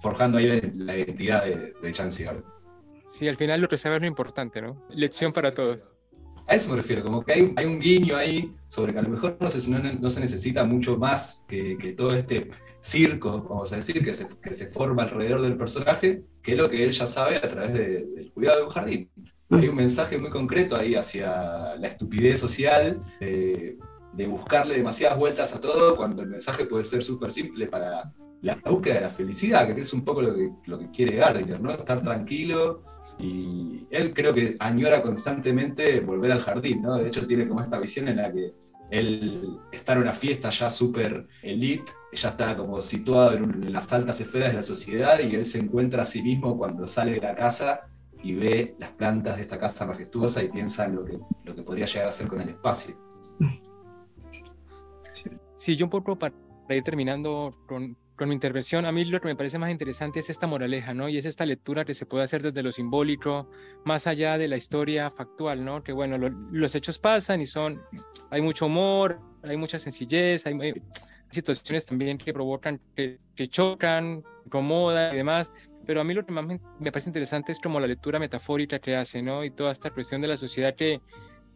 forjando ahí la, identidad de, de Chansey Sí, al final lo que sabe es lo importante, ¿no? Lección para todos. A eso me refiero, como que hay, hay un guiño ahí sobre que a lo mejor no se, no, se necesita mucho más que, que, todo este circo, vamos a decir, que se, que se forma alrededor del personaje, que es lo que él ya sabe a través del cuidado de un jardín. Hay un mensaje muy concreto ahí hacia la estupidez social, de, buscarle demasiadas vueltas a todo, cuando el mensaje puede ser súper simple para la búsqueda de la felicidad, que es un poco lo que, lo que quiere Gardner, ¿no? Estar tranquilo Y él creo que añora constantemente volver al jardín, ¿no? De hecho tiene como esta visión en la que él está en una fiesta ya súper elite, ya está como situado en, las altas esferas de la sociedad y él se encuentra a sí mismo cuando sale de la casa y ve las plantas de esta casa majestuosa y piensa en lo que, lo que podría llegar a hacer con el espacio. Sí, yo un poco para ir terminando con, con mi intervención, a mí lo que me parece más interesante es esta moraleja, ¿no? Y es esta lectura que se puede hacer desde lo simbólico, más allá de la historia factual, ¿no? Que bueno, los hechos pasan y son, hay mucho humor, hay mucha sencillez, hay, situaciones también que provocan, que, chocan, incomodan y demás, pero a mí lo que más me, parece interesante es como la lectura metafórica que hace, ¿no? Y toda esta cuestión de la sociedad que,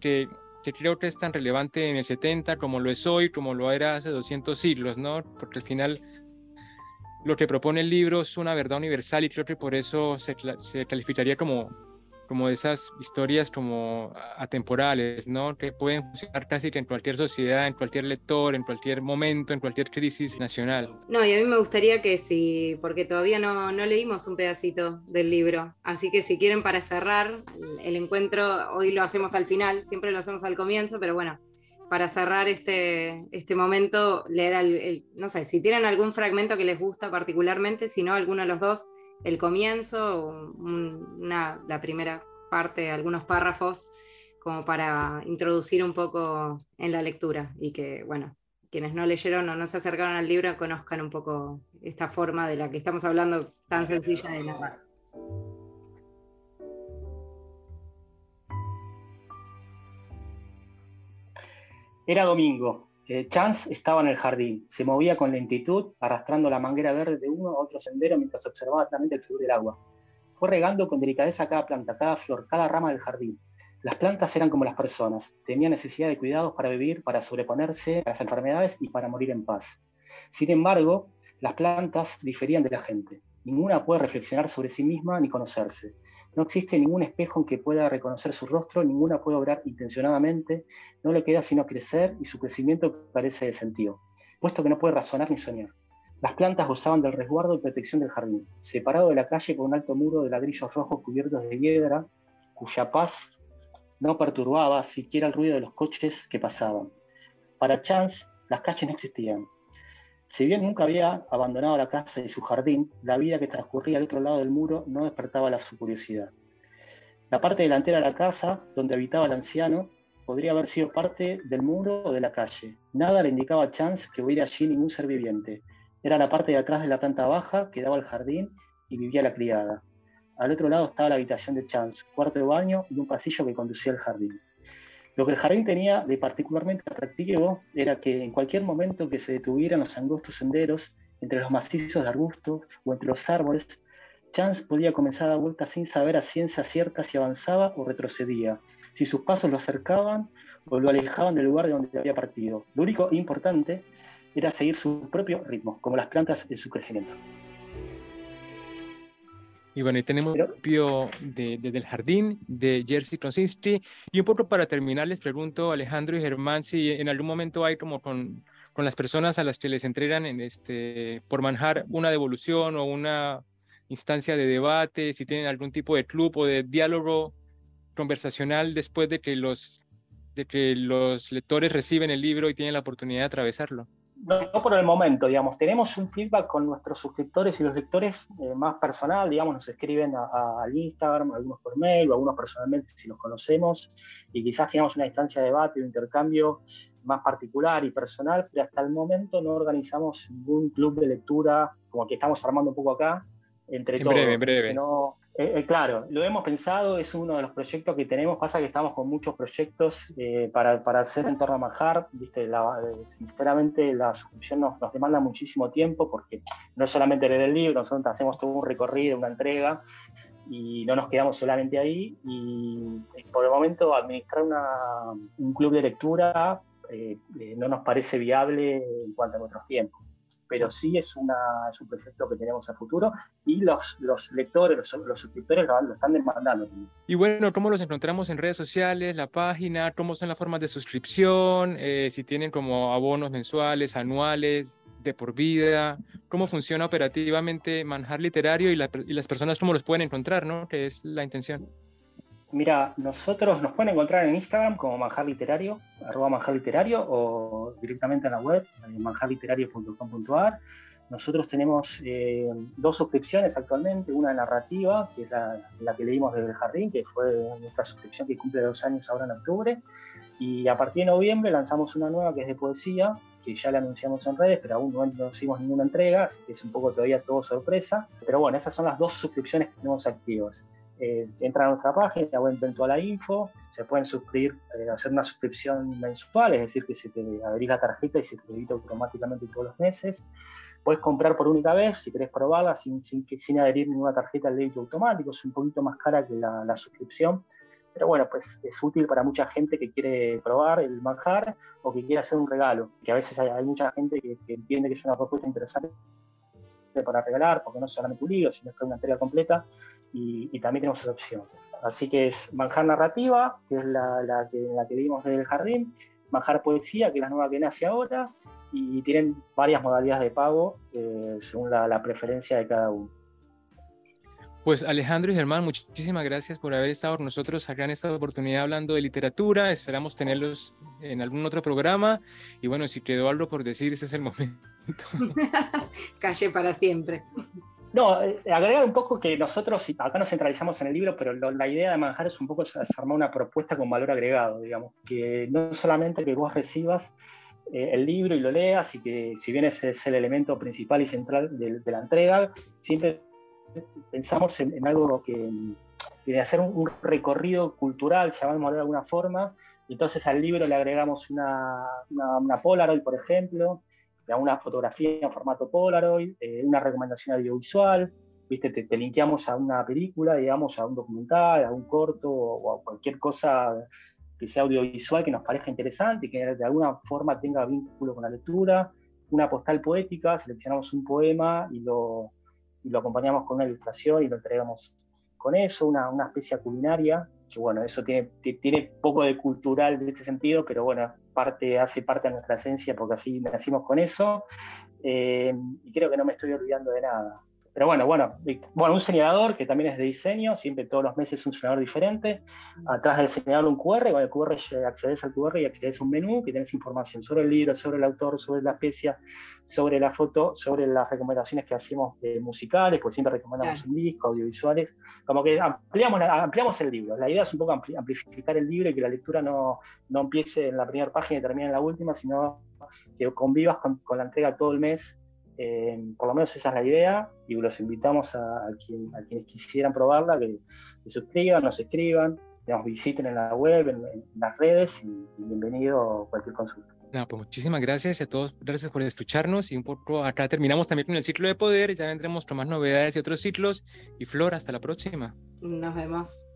que, que creo que es tan relevante en el 70 como lo es hoy, como lo era hace 200 siglos, ¿no? Porque al final lo que propone el libro es una verdad universal y creo que por eso se, se calificaría como, como esas historias como atemporales, ¿no? Que pueden funcionar casi que en cualquier sociedad, en cualquier lector, en cualquier momento, en cualquier crisis nacional. No, y a mí me gustaría que si, porque todavía no, no leímos un pedacito del libro, así que si quieren para cerrar el encuentro, hoy lo hacemos al final, siempre lo hacemos al comienzo, pero bueno, para cerrar este, este momento, leer, el, no sé, si tienen algún fragmento que les gusta particularmente, si no, alguno de los dos, el comienzo, una, la primera parte, algunos párrafos, como para introducir un poco en la lectura y que, bueno, quienes no leyeron o no se acercaron al libro conozcan un poco esta forma de la que estamos hablando tan sencilla de narrar. Era domingo. Eh, Chance estaba en el jardín. Se movía con lentitud, arrastrando la manguera verde de uno a otro sendero mientras observaba atentamente el fluir del agua. Fue regando con delicadeza cada planta, cada flor, cada rama del jardín. Las plantas eran como las personas. Tenían necesidad de cuidados para vivir, para sobreponerse a las enfermedades y para morir en paz. Sin embargo, las plantas diferían de la gente. Ninguna puede reflexionar sobre sí misma ni conocerse. No existe ningún espejo en que pueda reconocer su rostro, ninguna puede obrar intencionadamente, no le queda sino crecer y su crecimiento carece de sentido, puesto que no puede razonar ni soñar. Las plantas gozaban del resguardo y protección del jardín, separado de la calle por un alto muro de ladrillos rojos cubiertos de hiedra, cuya paz no perturbaba siquiera el ruido de los coches que pasaban. Para Chance, las calles no existían, si bien nunca había abandonado la casa y su jardín, la vida que transcurría al otro lado del muro no despertaba la su curiosidad. La parte delantera de la casa, donde habitaba el anciano, podría haber sido parte del muro o de la calle. Nada le indicaba a Chance que hubiera allí ningún ser viviente. Era la parte de atrás de la planta baja que daba al jardín y vivía la criada. Al otro lado estaba la habitación de Chance, cuarto de baño y un pasillo que conducía al jardín. Lo que el jardín tenía de particularmente atractivo era que en cualquier momento que se detuvieran los angostos senderos, entre los macizos de arbustos o entre los árboles, Chance podía comenzar a dar vueltas sin saber a ciencia cierta si avanzaba o retrocedía, si sus pasos lo acercaban o lo alejaban del lugar de donde había partido. Lo único importante era seguir su propio ritmo, como las plantas en su crecimiento. Y bueno, ahí tenemos el propio de, del jardín de Jerzy Krosinski. Y un poco para terminar, les pregunto, Alejandro y Germán, si en algún momento hay como con, con las personas a las que les entregan en este, por manjar una devolución o una instancia de debate, si tienen algún tipo de club o de diálogo conversacional después de que los, de que los lectores reciben el libro y tienen la oportunidad de atravesarlo no, por el momento, digamos, tenemos un feedback con nuestros suscriptores y los lectores eh, más personal, digamos, nos escriben al Instagram, algunos por mail, o algunos personalmente si los conocemos, y quizás tengamos una instancia de debate, un intercambio más particular y personal, pero hasta el momento no organizamos ningún club de lectura como el que estamos armando un poco acá, entre todos. Breve, breve. Eh, eh, claro, lo hemos pensado, es uno de los proyectos que tenemos, pasa que estamos con muchos proyectos eh, para, para, hacer en torno a Manjar, ¿viste? sinceramente la suscripción nos, demanda muchísimo tiempo porque no solamente leer el libro, nosotros hacemos todo un recorrido, una entrega y no nos quedamos solamente ahí. Y, por el momento administrar un club de lectura no nos parece viable en cuanto a nuestros tiempos pero sí es, una, es un proyecto que tenemos a futuro y los, los lectores, los, suscriptores lo, están demandando. Y bueno, ¿cómo los encontramos en redes sociales, la página? ¿Cómo son las formas de suscripción? Eh, si tienen como abonos mensuales, anuales, de por vida? ¿Cómo funciona operativamente Manjar Literario y, y las personas cómo los pueden encontrar, ¿no? Que es la intención. Mira, nosotros nos pueden encontrar en Instagram como manjar literario, arroba manjar literario, o directamente en la web, manjarliterario.com.ar. Nosotros tenemos eh, dos suscripciones actualmente, una narrativa, que es la, que leímos desde el jardín, que fue nuestra suscripción que cumple dos años ahora en octubre, y a partir de noviembre lanzamos una nueva que es de poesía, que ya la anunciamos en redes, pero aún no hicimos ninguna entrega, así que es un poco todavía todo sorpresa. Pero bueno, esas son las dos suscripciones que tenemos activas eh, entran a nuestra página o entran toda la info, se pueden suscribir, eh, hacer una suscripción mensual, es decir, que se te adherís la tarjeta y se te debita automáticamente todos los meses. Puedes comprar por única vez, si querés probarla, sin, sin, sin adherir ninguna tarjeta al débito automático, es un poquito más cara que la, la suscripción, pero bueno, pues es útil para mucha gente que quiere probar el manjar o que quiere hacer un regalo, que a veces hay, hay mucha gente que, que, entiende que es una propuesta interesante para regalar, porque no es solamente un libro, sino que es una entrega completa, y, también tenemos esa opción. Así que es Manjar Narrativa, que es la, que, la que vimos desde el jardín, Manjar Poesía, que es la nueva que nace ahora, y tienen varias modalidades de pago eh, según la, preferencia de cada uno. Pues Alejandro y Germán, muchísimas gracias por haber estado con nosotros acá en esta oportunidad hablando de literatura. Esperamos tenerlos en algún otro programa. Y bueno, si quedó algo por decir, ese es el momento. Calle para siempre. No, eh, agregar un poco que nosotros, acá nos centralizamos en el libro, pero la idea de Manjar es un poco armar una propuesta con valor agregado, digamos, que no solamente que vos recibas eh, el libro y lo leas, y que si bien ese es el elemento principal y central de, la entrega, siempre pensamos en, algo que, de hacer un, recorrido cultural, llamémoslo de alguna forma, entonces al libro le agregamos una, una, una Polaroid, por ejemplo, una fotografía en formato Polaroid, eh, una recomendación audiovisual, ¿viste? Te, te, linkeamos a una película, digamos, a un documental, a un corto o a cualquier cosa que sea audiovisual que nos parezca interesante y que de alguna forma tenga vínculo con la lectura, una postal poética, seleccionamos un poema y lo, y lo acompañamos con una ilustración y lo entregamos con eso, una, una especie culinaria, que bueno, eso tiene, tiene poco de cultural en este sentido, pero bueno, parte, hace parte de nuestra esencia porque así nacimos con eso. Eh, y creo que no me estoy olvidando de nada. Pero bueno, bueno, bueno, un señalador que también es de diseño, siempre todos los meses un señalador diferente. Atrás del señalador un QR, con el QR accedes al QR y accedes a un menú que tienes información sobre el libro, sobre el autor, sobre la especie, sobre la foto, sobre las recomendaciones que hacemos de musicales, pues siempre recomendamos un disco, audiovisuales. Como que ampliamos, ampliamos el libro. La idea es un poco amplificar el libro y que la lectura no, no empiece en la primera página y termine en la última, sino que convivas con, con la entrega todo el mes eh, por lo menos esa es la idea y los invitamos a, quienes quisieran probarla, que, se suscriban, nos escriban, nos visiten en la web, en, las redes y, bienvenido a cualquier consulta. No, pues muchísimas gracias a todos, gracias por escucharnos y un poco acá terminamos también con el ciclo de poder, ya vendremos con más novedades y otros ciclos y Flor, hasta la próxima. Nos vemos.